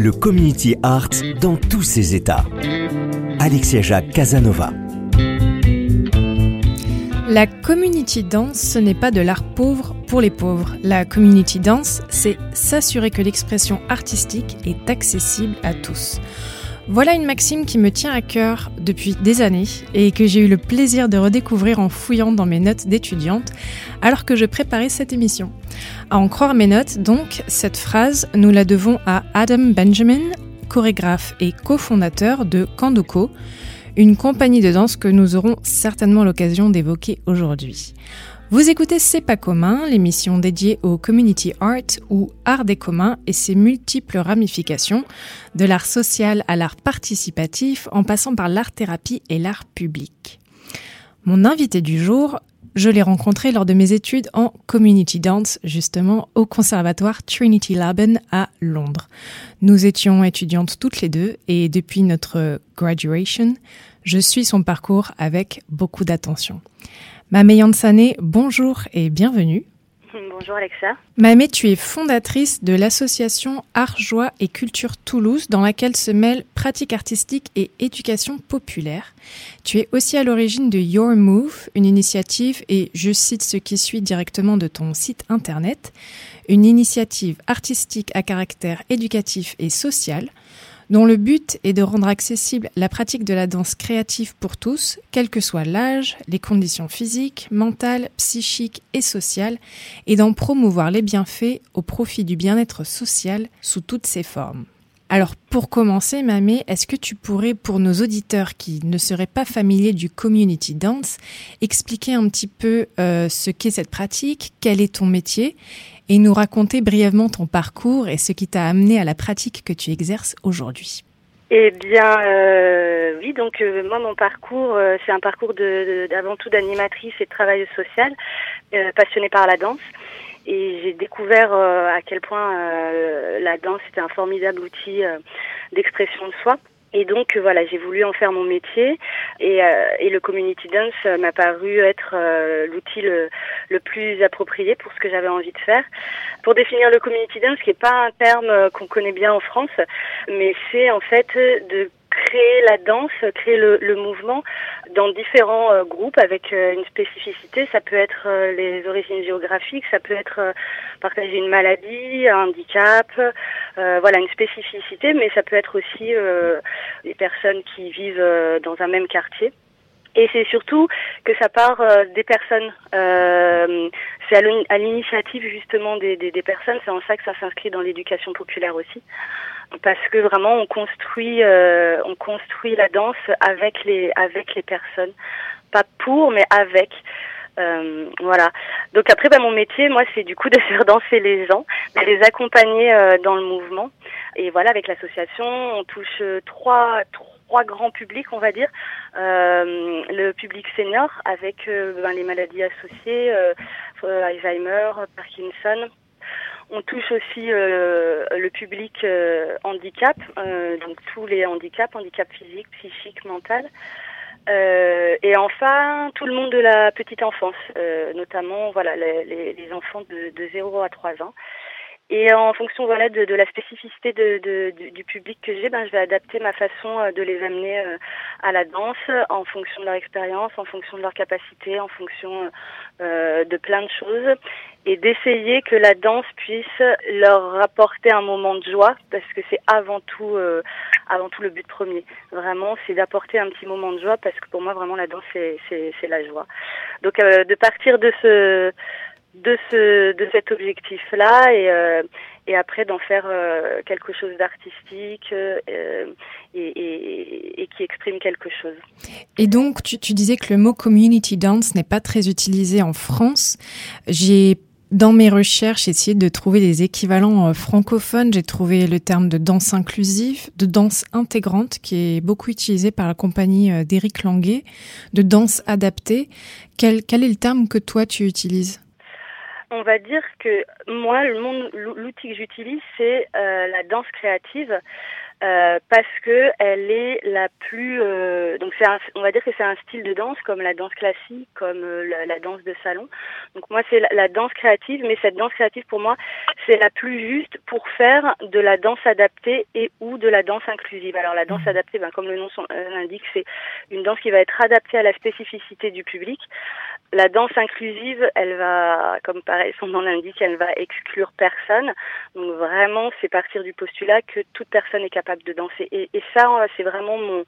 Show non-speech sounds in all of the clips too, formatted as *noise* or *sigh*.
Le community art dans tous ses états. Alexia Jacques Casanova. La community dance, ce n'est pas de l'art pauvre pour les pauvres. La community dance, c'est s'assurer que l'expression artistique est accessible à tous. Voilà une maxime qui me tient à cœur depuis des années et que j'ai eu le plaisir de redécouvrir en fouillant dans mes notes d'étudiante alors que je préparais cette émission. À en croire mes notes, donc, cette phrase, nous la devons à Adam Benjamin, chorégraphe et cofondateur de Kandoko, une compagnie de danse que nous aurons certainement l'occasion d'évoquer aujourd'hui. Vous écoutez C'est pas commun, l'émission dédiée au community art ou art des communs et ses multiples ramifications, de l'art social à l'art participatif en passant par l'art thérapie et l'art public. Mon invité du jour, je l'ai rencontré lors de mes études en community dance, justement au conservatoire Trinity Laban à Londres. Nous étions étudiantes toutes les deux et depuis notre graduation, je suis son parcours avec beaucoup d'attention. Mamé Yansane, bonjour et bienvenue. Bonjour Alexa. Mamé, tu es fondatrice de l'association Art, Joie et Culture Toulouse, dans laquelle se mêlent pratique artistique et éducation populaire. Tu es aussi à l'origine de Your Move, une initiative, et je cite ce qui suit directement de ton site internet, une initiative artistique à caractère éducatif et social dont le but est de rendre accessible la pratique de la danse créative pour tous, quel que soit l'âge, les conditions physiques, mentales, psychiques et sociales, et d'en promouvoir les bienfaits au profit du bien-être social sous toutes ses formes. Alors pour commencer, Mamé, est-ce que tu pourrais, pour nos auditeurs qui ne seraient pas familiers du community dance, expliquer un petit peu euh, ce qu'est cette pratique, quel est ton métier et nous raconter brièvement ton parcours et ce qui t'a amené à la pratique que tu exerces aujourd'hui? Eh bien, euh, oui, donc euh, moi, mon parcours, c'est un parcours de, tout d'animatrice et de travailleuse sociale, passionnée par la danse. Et j'ai découvert à quel point la danse était un formidable outil d'expression de soi. Et donc euh, voilà, j'ai voulu en faire mon métier et, euh, et le community dance euh, m'a paru être l'outil le, le, plus approprié pour ce que j'avais envie de faire. Pour définir le community dance, qui n'est pas un terme qu'on connaît bien en France, mais c'est en fait de créer la danse, créer le, le mouvement dans différents euh, groupes avec euh, une spécificité. Ça peut être euh, les origines géographiques, ça peut être partager une maladie, un handicap, voilà une spécificité, mais ça peut être aussi des personnes qui vivent dans un même quartier. Et c'est surtout que ça part des personnes. Euh, c'est à l'initiative justement des, des, des personnes. C'est en ça que ça s'inscrit dans l'éducation populaire aussi. Parce que vraiment on construit euh, on construit la danse avec les avec les personnes. Pas pour mais avec. Euh, voilà. Donc après bah, mon métier moi c'est du coup de faire danser les gens de les accompagner euh, dans le mouvement. Et voilà avec l'association on touche trois trois grands publics on va dire euh, le public senior avec ben, les maladies associées Alzheimer Parkinson on touche aussi euh, le public euh, handicap, euh, donc tous les handicaps, handicap physique, psychique, mental. et enfin, tout le monde de la petite enfance, notamment voilà les, les, enfants de, de 0 à 3 ans. Et en fonction voilà de, de la spécificité de, de du, public que j'ai, ben je vais adapter ma façon euh, de les amener euh, à la danse en fonction de leur expérience, en fonction de leur capacité, en fonction euh, de plein de choses, et d'essayer que la danse puisse leur rapporter un moment de joie, parce que c'est avant tout avant tout le but premier. Vraiment, c'est d'apporter un petit moment de joie, parce que pour moi vraiment la danse c'est c'est, c'est la joie. Donc de partir de ce de ce de cet objectif là et euh, et après d'en faire euh, quelque chose d'artistique euh, et, et, et, qui exprime quelque chose. Et donc tu, tu disais que le mot community dance n'est pas très utilisé en France. J'ai dans mes recherches, essayé de trouver des équivalents francophones. J'ai trouvé le terme de danse inclusive, de danse intégrante, qui est beaucoup utilisé par la compagnie d'Éric Languet, de danse adaptée. Quel, quel est le terme que toi tu utilises? On va dire que moi, l'outil que j'utilise, c'est euh, la danse créative. Euh, parce que elle est la plus euh, donc c'est on va dire que c'est un style de danse comme la danse classique comme la, la, danse de salon donc moi c'est la, la, danse créative mais cette danse créative pour moi c'est la plus juste pour faire de la danse adaptée et ou de la danse inclusive alors la danse mmh. adaptée ben, comme le nom l'indique c'est une danse qui va être adaptée à la spécificité du public la danse inclusive, elle va, comme pareil, son nom l'indique, elle va exclure personne. Donc vraiment, c'est partir du postulat que toute personne est capable de danser. Et, et ça, c'est vraiment mon,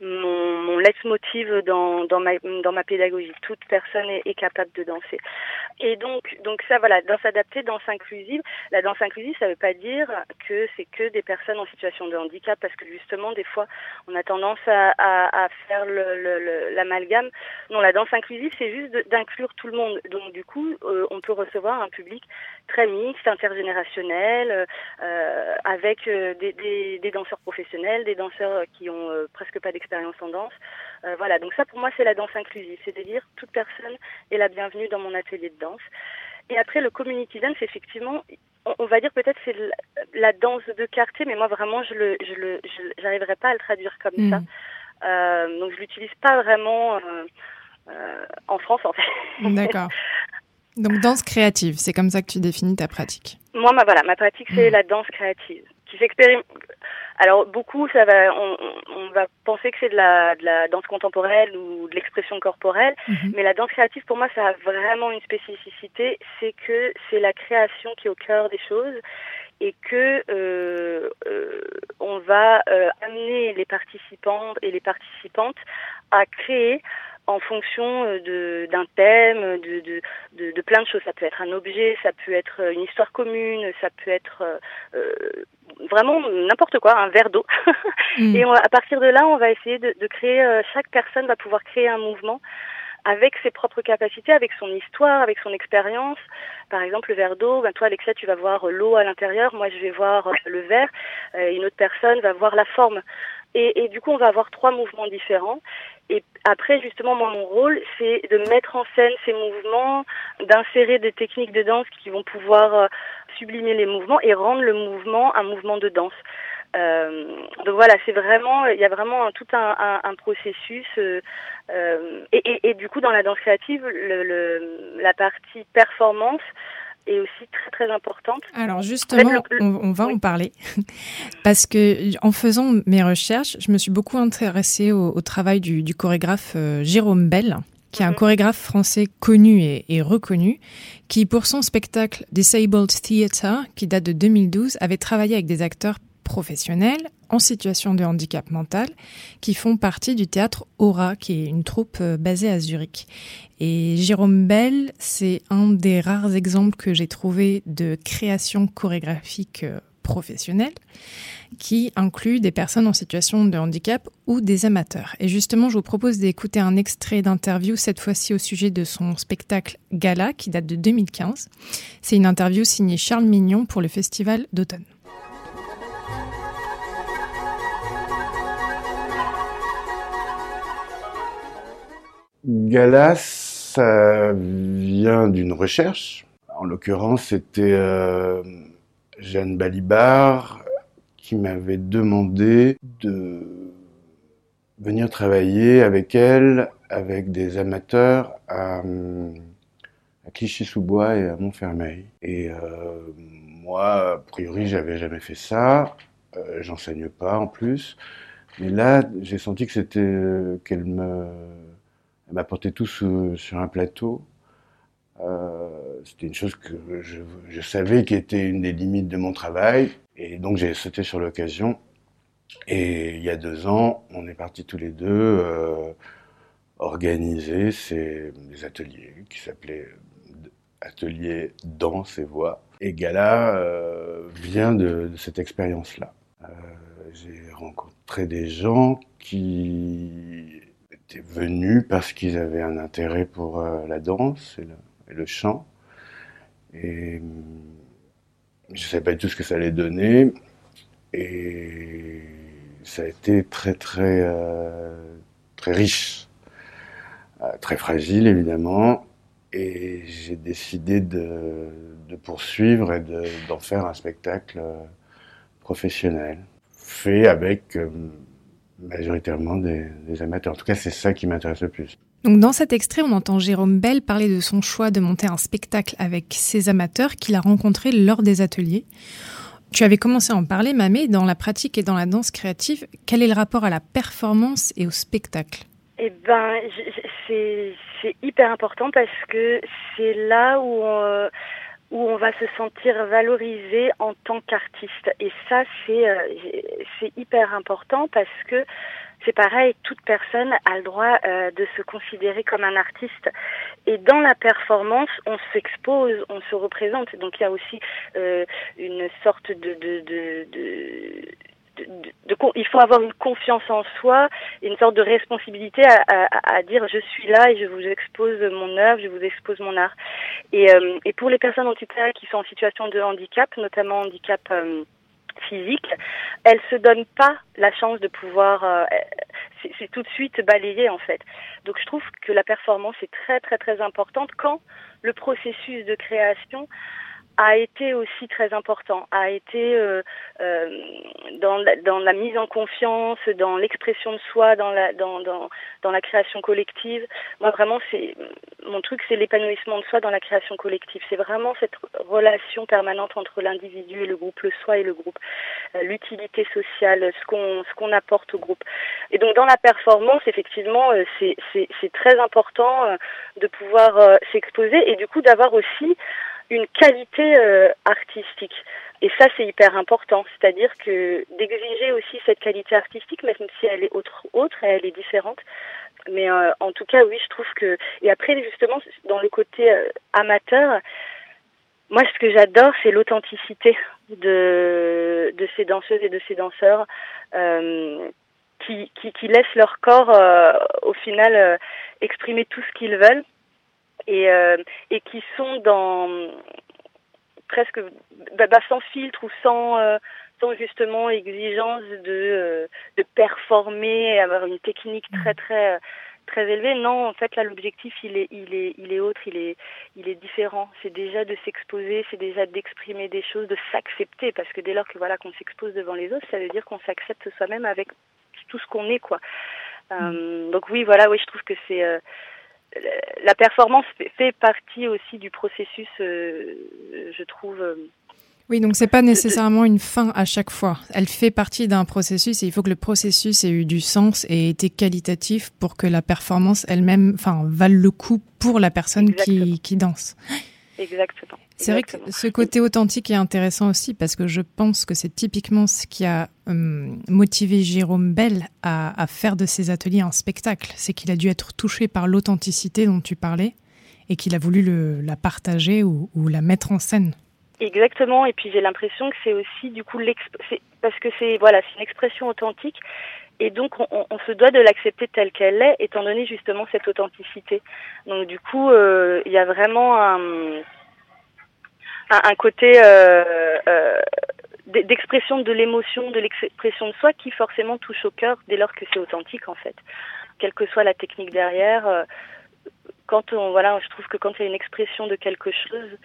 mon, mon leitmotiv dans, dans, ma, dans ma pédagogie. Toute personne est, est, capable de danser. Et donc, donc ça, voilà, danse adaptée, danse inclusive. La danse inclusive, ça ne veut pas dire que c'est que des personnes en situation de handicap, parce que justement, des fois, on a tendance à, à, à faire l'amalgame. Non, la danse inclusive, c'est juste d'inclure tout le monde. Donc, du coup, euh, on peut recevoir un public très mixte, intergénérationnel, euh, avec euh, des, des, des, danseurs professionnels, des danseurs qui ont euh, presque pas d'expérience en danse. Euh, voilà, donc ça pour moi c'est la danse inclusive, c'est-à-dire toute personne est la bienvenue dans mon atelier de danse. Et après le community dance, effectivement, on, va dire peut-être c'est la, danse de quartier, mais moi vraiment je le, je le, j'arriverai pas à le traduire comme ça. Mm. Euh, donc je l'utilise pas vraiment en France en fait. *laughs* D'accord. Donc danse créative, c'est comme ça que tu définis ta pratique. Moi, ma, voilà, ma pratique c'est mmh. la danse créative, qui s'expérimente. Alors beaucoup, ça va, on, on va penser que c'est de la, de la danse contemporaine ou de l'expression corporelle, mmh. mais la danse créative pour moi, ça a vraiment une spécificité, c'est que c'est la création qui est au cœur des choses et que euh, euh, on va euh, amener les participants et les participantes à créer en fonction euh, de d'un thème, de, de, de, de, plein de choses. Ça peut être un objet, ça peut être une histoire commune, ça peut être euh, vraiment n'importe quoi, un verre d'eau. *laughs* Mm. Et on, à partir de là, on va essayer de, de créer. Euh, chaque personne va pouvoir créer un mouvement avec ses propres capacités, avec son histoire, avec son expérience. Par exemple, le verre d'eau, ben toi Alexia, tu vas voir l'eau à l'intérieur, moi je vais voir le verre, une autre personne va voir la forme. Et, et, du coup, on va avoir trois mouvements différents. Et après, justement, moi, mon rôle, c'est de mettre en scène ces mouvements, d'insérer des techniques de danse qui vont pouvoir euh, sublimer les mouvements et rendre le mouvement un mouvement de danse. Euh, donc voilà, c'est vraiment, il y a vraiment tout un, un, un processus. Euh, euh et, et, et, du coup, dans la danse créative, le, le, la partie performance, est aussi très très importante. Alors justement, on, va en parler *laughs* parce que en faisant mes recherches, je me suis beaucoup intéressée au, travail du, chorégraphe euh, Jérôme Bell, qui est un mhm. chorégraphe français connu et, et, reconnu, qui pour son spectacle Disabled Theatre, qui date de 2012, avait travaillé avec des acteurs professionnels en situation de handicap mental qui font partie du théâtre Aura, qui est une troupe euh, basée à Zurich. Et Jérôme Bell, c'est un des rares exemples que j'ai trouvé de création chorégraphique euh, professionnelle qui inclut des personnes en situation de handicap ou des amateurs. Et justement, je vous propose d'écouter un extrait d'interview, cette fois-ci au sujet de son spectacle Gala, qui date de 2015. C'est une interview signée Charles Mignon pour le Festival d'automne. Galas, ça vient d'une recherche. En l'occurrence, c'était euh, Jeanne Balibar qui m'avait demandé de venir travailler avec elle, avec des amateurs à, Clichy-sous-Bois et à Montfermeil. Et euh, moi, a priori, j'avais jamais fait ça. Euh, J'enseigne pas en plus. Mais là, j'ai senti que c'était euh, qu'elle me elle m'apportait tout sur, sur un plateau. Euh, c'était une chose que je, je, savais qui était une des limites de mon travail. Et donc j'ai sauté sur l'occasion. Et il y a deux ans, on est partis tous les deux euh, organiser ces, ateliers qui s'appelaient Atelier Danse et Voix. Et Gala euh, vient de, de cette expérience-là. Euh, j'ai rencontré des gens qui étaient venus parce qu'ils avaient un intérêt pour euh, la danse et le, chant. Et je ne savais pas du tout ce que ça allait donner. Et ça a été très, très, euh, très riche. Euh, très fragile, évidemment. Et j'ai décidé de, poursuivre et d'en de, faire un spectacle euh, professionnel, fait avec euh, majoritairement des, des, amateurs. En tout cas, c'est ça qui m'intéresse le plus. Donc dans cet extrait, on entend Jérôme Bell parler de son choix de monter un spectacle avec ses amateurs qu'il a rencontrés lors des ateliers. Tu avais commencé à en parler, Mamé, dans la pratique et dans la danse créative, quel est le rapport à la performance et au spectacle? Eh ben, c'est hyper important parce que c'est là où on, où on va se sentir valorisé en tant qu'artiste. Et ça, c'est euh, c'est hyper important parce que c'est pareil, toute personne a le droit euh, de se considérer comme un artiste. Et dans la performance, on s'expose, on se représente. Donc il y a aussi euh, une sorte de, de, de il faut avoir une confiance en soi et une sorte de responsabilité à, dire je suis là et je vous expose mon œuvre, je vous expose mon art. Et, euh, pour les personnes en cas qui sont en situation de handicap, notamment handicap euh, physique, elles se donnent pas la chance de pouvoir, euh, c'est tout de suite balayé en fait. Donc je trouve que la performance est très très très importante quand le processus de création a été aussi très important, a été euh, euh, dans, la, dans la mise en confiance, dans l'expression de soi, dans la, dans, dans, dans la création collective. Moi, vraiment, c'est mon truc, c'est l'épanouissement de soi dans la création collective. C'est vraiment cette relation permanente entre l'individu et le groupe, le soi et le groupe, euh, l'utilité sociale, ce qu'on ce qu'on apporte au groupe. Et donc, dans la performance, effectivement, euh, c'est c'est très important euh, de pouvoir s'exposer et du coup d'avoir aussi une qualité euh, artistique. Et ça, c'est hyper important. C'est-à-dire que d'exiger aussi cette qualité artistique, même si elle est autre, autre et elle est différente. Mais euh, en tout cas, oui, je trouve que. Et après, justement, dans le côté euh, amateur, moi, ce que j'adore, c'est l'authenticité de, de ces danseuses et de ces danseurs qui, qui, qui laissent leur corps, au final, exprimer tout ce qu'ils veulent et, euh, et qui sont dans presque bah, bah, sans filtre ou sans euh, sans justement exigence de euh, de performer avoir une technique très très très élevée. Non en fait là l'objectif il est il est il est autre il est il est différent. C'est déjà de s'exposer c'est déjà d'exprimer des choses de s'accepter parce que dès lors que voilà qu'on s'expose devant les autres ça veut dire qu'on s'accepte soi-même avec tout ce qu'on est quoi. Euh, donc oui voilà oui je trouve que c'est euh, la performance fait partie aussi du processus, euh, je trouve. Euh, oui, donc c'est pas nécessairement une fin à chaque fois. Elle fait partie d'un processus et il faut que le processus ait eu du sens et été qualitatif pour que la performance elle-même, enfin, vale le coup pour la personne qui, qui danse. Exactement. C'est vrai que ce côté authentique est intéressant aussi parce que je pense que c'est typiquement ce qui a hum, motivé Jérôme Bell à, à, faire de ses ateliers un spectacle. C'est qu'il a dû être touché par l'authenticité dont tu parlais et qu'il a voulu le, la partager ou, ou, la mettre en scène. Exactement. Et puis j'ai l'impression que c'est aussi du coup parce que c'est voilà, c'est une expression authentique. Et donc, on, on se doit de l'accepter telle qu'elle est, étant donné justement cette authenticité. Donc, du coup, euh, il y a vraiment un, un, un côté euh, euh, d'expression de l'émotion, de l'expression de soi qui forcément touche au cœur dès lors que c'est authentique en fait. Quelle que soit la technique derrière, euh, quand on voilà, je trouve que quand il y a une expression de quelque chose,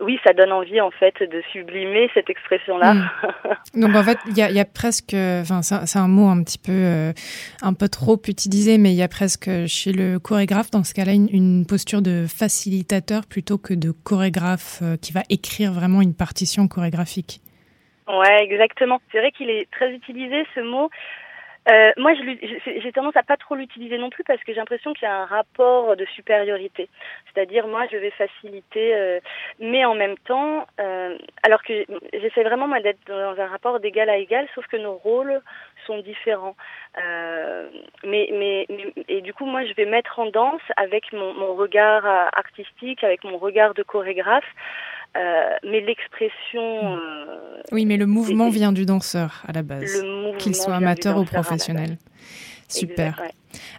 oui, ça donne envie en fait de sublimer cette expression-là. Mm. *laughs* Donc en fait, il y a, y a, presque, enfin c'est un mot un petit peu, euh, un peu trop utilisé, mais il y a presque chez le chorégraphe dans ce cas-là une, une, posture de facilitateur plutôt que de chorégraphe euh, qui va écrire vraiment une partition chorégraphique. Ouais, exactement. C'est vrai qu'il est très utilisé ce mot. Euh, moi, j'ai tendance à pas trop l'utiliser non plus parce que j'ai l'impression qu'il y a un rapport de supériorité. C'est-à-dire, moi, je vais faciliter, euh, mais en même temps, euh, alors que j'essaie vraiment moi d'être dans un rapport d'égal à égal, sauf que nos rôles sont différents. Euh, mais, mais, mais, et du coup, moi, je vais mettre en danse avec mon, mon regard artistique, avec mon regard de chorégraphe. Euh, mais l'expression. Euh, oui, mais le mouvement vient du danseur à la base, qu'il soit amateur ou professionnel. Super.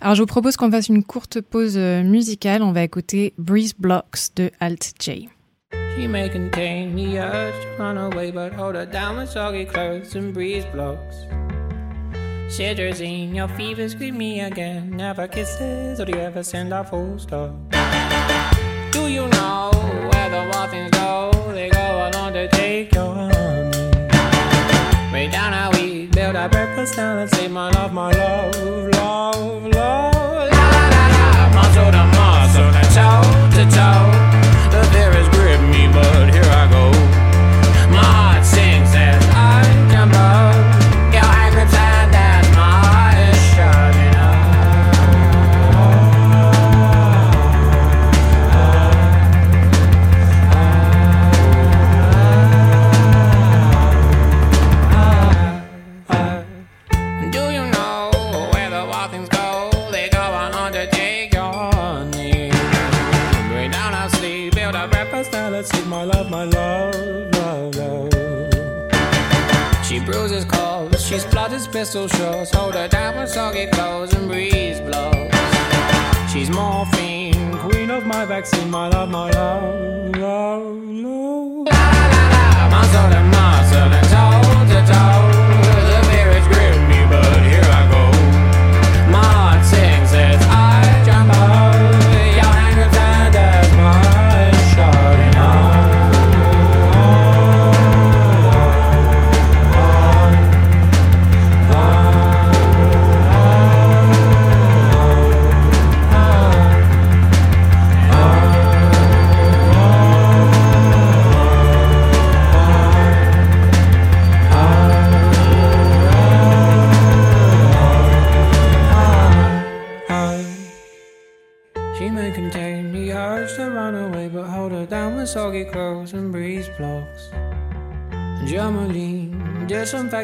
Alors je vous propose qu'on fasse une courte pause euh, musicale. On va écouter Breeze Blocks de Alt J. She may contain the urge to run away, but hold her down with soggy clothes and breeze blocks. Cetirizine, your fever scream me again. Never kisses, or do you ever send a full stop? Do you know build our breakfast down and say, My love, my love, love, love.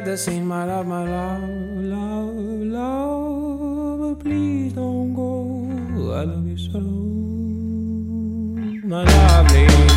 The scene, my love, my love, love, love. But please don't go. I love you so, my lovely.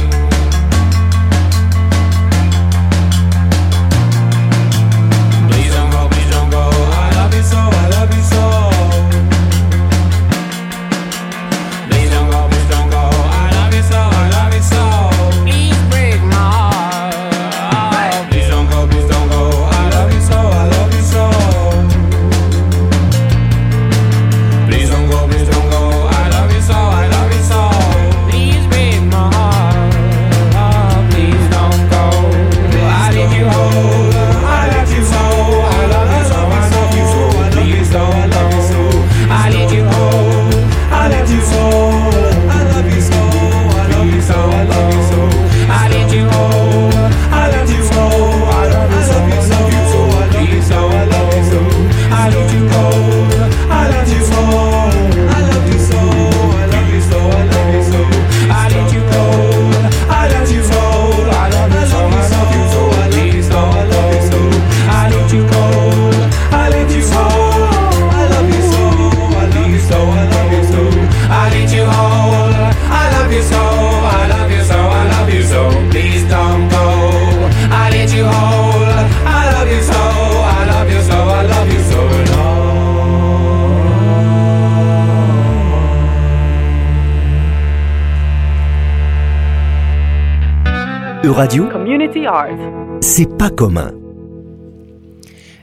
Radio Community Art. C'est pas commun.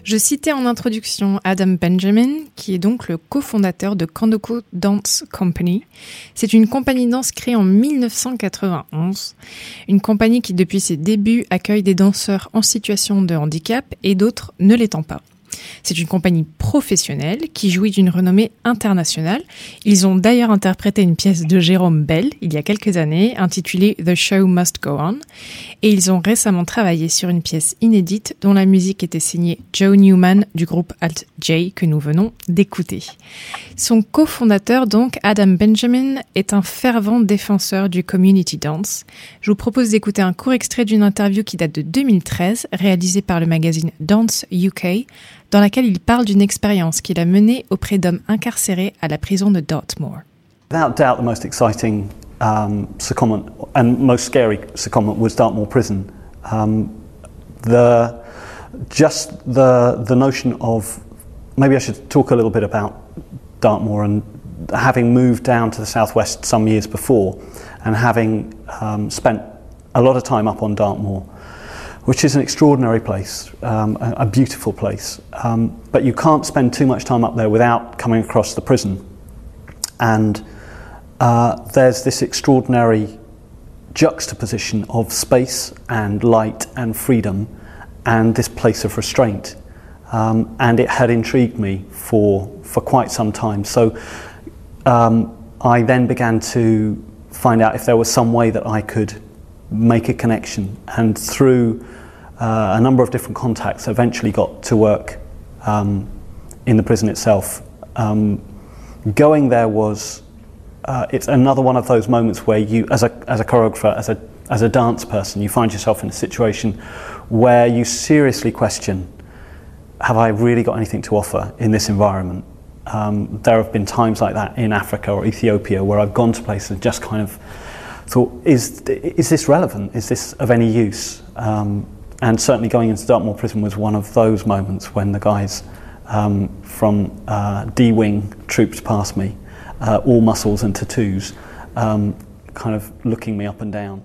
Je citais en introduction Adam Benjamin, qui est donc le cofondateur de Kandoko Dance Company. C'est une compagnie danse créée en 1991, une compagnie qui depuis ses débuts accueille des danseurs en situation de handicap et d'autres ne l'étant pas. C'est une compagnie professionnelle qui jouit d'une renommée internationale. Ils ont d'ailleurs interprété une pièce de Jérôme Bell il y a quelques années intitulée The Show Must Go On et ils ont récemment travaillé sur une pièce inédite dont la musique était signée Joe Newman du groupe Alt J que nous venons d'écouter. Son cofondateur donc Adam Benjamin est un fervent défenseur du community dance. Je vous propose d'écouter un court extrait d'une interview qui date de 2013 réalisée par le magazine Dance UK dans laquelle il parle d'une expérience qu'il a menée auprès d'hommes incarcérés à la prison de Dartmoor. Without doubt, the most exciting um, secondment and most scary secondment was Dartmoor Prison. Um, the, just the, the notion of maybe I should talk a little bit about Dartmoor and having moved down to the southwest some years before and having um, spent a lot of time up on Dartmoor which is an extraordinary place, um, a, a, beautiful place. Um, but you can't spend too much time up there without coming across the prison. And uh, there's this extraordinary juxtaposition of space and light and freedom and this place of restraint. Um, and it had intrigued me for, for quite some time. So um, I then began to find out if there was some way that I could make a connection. And through uh, a number of different contacts, eventually got to work um, in the prison itself. Um, going there was, uh, it's another one of those moments where you, as a, as a choreographer, as a, as a dance person, you find yourself in a situation where you seriously question have I really got anything to offer in this environment? Um, there have been times like that in Africa or Ethiopia where I've gone to places and just kind of thought, is, is this relevant? Is this of any use? Um, and certainly going into Dartmoor Prison was one of those moments when the guys um, from uh, D-Wing trooped past me, uh, all muscles and tattoos, um, kind of looking me up and down.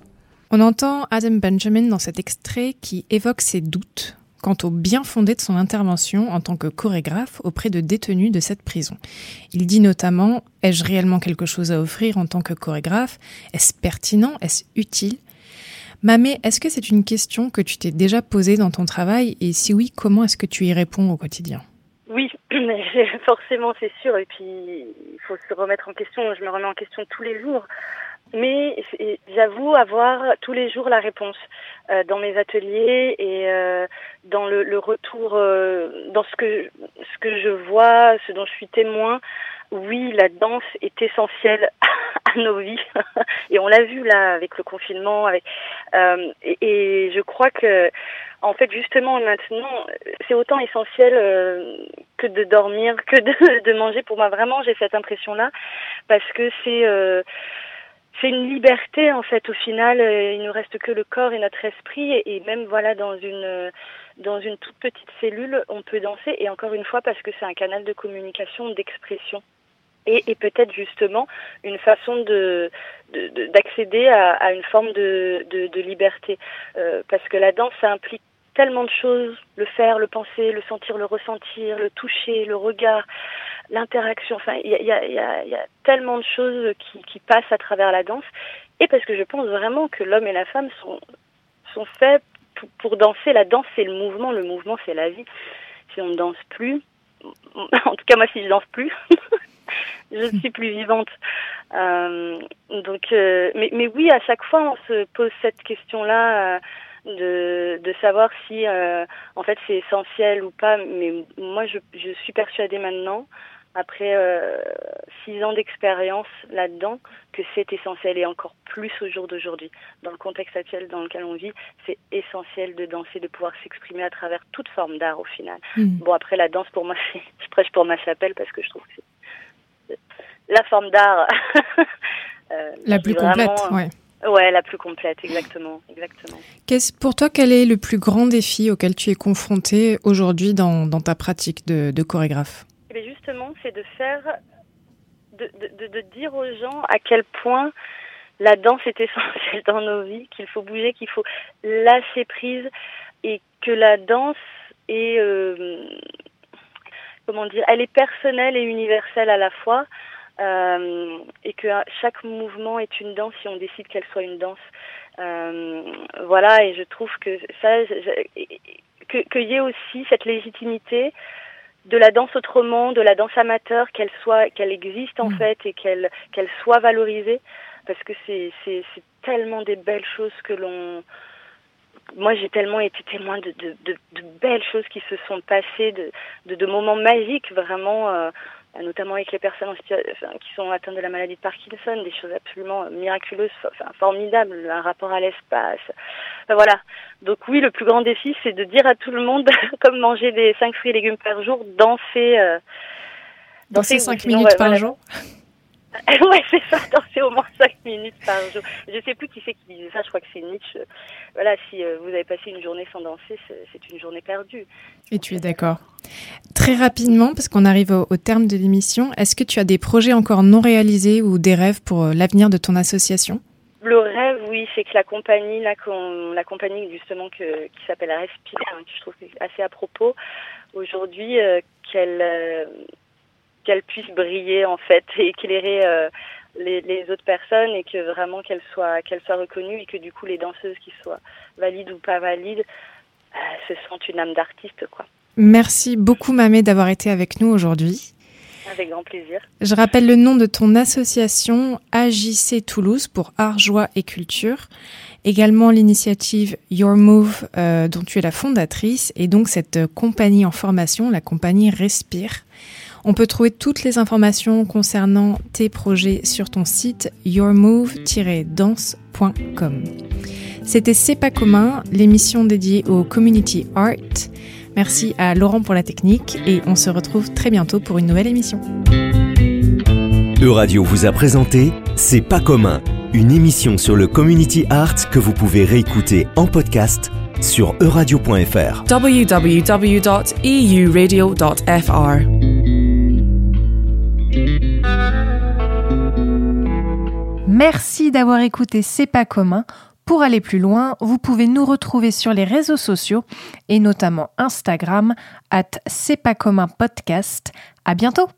On entend Adam Benjamin dans cet extrait qui évoque ses doutes quant au bien fondé de son intervention en tant que chorégraphe auprès de détenus de cette prison. Il dit notamment Ai-je réellement quelque chose à offrir en tant que chorégraphe? Est-ce pertinent? Est-ce utile? Mamé, est-ce que c'est une question que tu t'es déjà posée dans ton travail? Et si oui, comment est-ce que tu y réponds au quotidien? Oui, *laughs* forcément, c'est sûr. Et puis, il faut se remettre en question. Je me remets en question tous les jours. Mais j'avoue avoir tous les jours la réponse euh, dans mes ateliers et euh, dans le, le retour, euh, dans ce que ce que je vois, ce dont je suis témoin oui, la danse est essentielle *laughs* à nos vies *laughs* et on l'a vu là avec le confinement. Avec, euh, et, je crois que en fait justement maintenant c'est autant essentiel euh, que de dormir, que de, *laughs* de, manger. Pour moi vraiment j'ai cette impression là parce que c'est euh, c'est une liberté en fait au final. il ne reste que le corps et notre esprit et, et même voilà dans une dans une toute petite cellule, on peut danser et encore une fois parce que c'est un canal de communication, d'expression et, peut-être justement une façon de d'accéder à, à, une forme de, de, de liberté. Euh, parce que la danse, ça implique tellement de choses, le faire, le penser, le sentir, le ressentir, le toucher, le regard, l'interaction. Enfin, il y a, y, a, y a, tellement de choses qui, qui passent à travers la danse. Et parce que je pense vraiment que l'homme et la femme sont, sont faits pour, pour danser. La danse, c'est le mouvement. Le mouvement, c'est la vie. Si on ne danse plus, *laughs* en tout cas moi, si je danse plus, *laughs* je suis plus vivante. Euh, donc, euh, mais, mais oui, à chaque fois, on se pose cette question-là euh, de, de savoir si, euh, en fait, c'est essentiel ou pas. Mais moi, je, je suis persuadée maintenant, après euh, six ans d'expérience là-dedans, que c'est essentiel et encore plus au jour d'aujourd'hui. Dans le contexte actuel dans lequel on vit, c'est essentiel de danser, de pouvoir s'exprimer à travers toute forme d'art au final. Mm. Bon, après, la danse, pour moi, *laughs* je prêche pour ma chapelle parce que je trouve que c'est la forme d'art. *laughs* euh, la plus complète, vraiment, ouais. Ouais, la plus complète, exactement, exactement. pour toi, quel est le plus grand défi auquel tu es confronté aujourd'hui dans, dans, ta pratique de, de chorégraphe? Eh Justement, c'est de faire, de, de, de, dire aux gens à quel point la danse est essentielle dans nos vies, qu'il faut bouger, qu'il faut lâcher prise et que la danse est comment dire, elle est personnelle et universelle à la fois. Euh, et que chaque mouvement est une danse si on décide qu'elle soit une danse. Euh, voilà, et je trouve que ça, qu'il y ait aussi cette légitimité de la danse autrement, de la danse amateur, qu'elle soit, qu'elle existe en mm. fait et qu'elle qu'elle soit valorisée, parce que c'est c'est tellement des belles choses que l'on moi, j'ai tellement été témoin de, de, de, de, belles choses qui se sont passées, de, de, moments magiques, vraiment. Euh, notamment avec les personnes qui sont atteintes de la maladie de Parkinson, des choses absolument miraculeuses, enfin, formidables, un rapport à l'espace. voilà. Donc oui, le plus grand défi, c'est de dire à tout le monde, *laughs* comme manger des 5 fruits et légumes par jour, danser. Euh, danser 5 minutes par jour *laughs* ouais, c'est ça, danser au moins 5 minutes par jour. Je sais plus qui c'est qui disait ça, je crois que c'est Nietzsche. Voilà, si euh, vous avez passé une journée sans danser, c'est une journée perdue. Et tu es d'accord. Très rapidement, parce qu'on arrive au, terme de l'émission, est-ce que tu as des projets encore non réalisés ou des rêves pour euh, l'avenir de ton association? Le rêve, oui, c'est que la compagnie, là, la compagnie justement que, qui s'appelle Respire, hein, que je trouve assez à propos, aujourd'hui, euh, qu'elle qu'elle puisse briller en fait et *laughs* éclairer euh, les, autres personnes et que vraiment qu'elle soit qu'elle soit reconnue et que du coup les danseuses qui soient valides ou pas valides euh, se sentent une âme d'artiste quoi. Merci beaucoup Mamé d'avoir été avec nous aujourd'hui. Avec grand plaisir. Je rappelle le nom de ton association AJC Toulouse pour Art, Joie et Culture. Également l'initiative Your Move euh, dont tu es la fondatrice et donc cette compagnie en formation, la compagnie Respire. On peut trouver toutes les informations concernant tes projets sur ton site yourmove-dance.com. C'était C'est pas commun, l'émission dédiée au community art. Merci à Laurent pour la technique et on se retrouve très bientôt pour une nouvelle émission. Euradio vous a présenté C'est pas commun, une émission sur le community art que vous pouvez réécouter en podcast sur euradio.fr. www.euradio.fr Merci d'avoir écouté C'est pas commun. Pour aller plus loin, vous pouvez nous retrouver sur les réseaux sociaux et notamment Instagram at C'est pas commun podcast. À bientôt!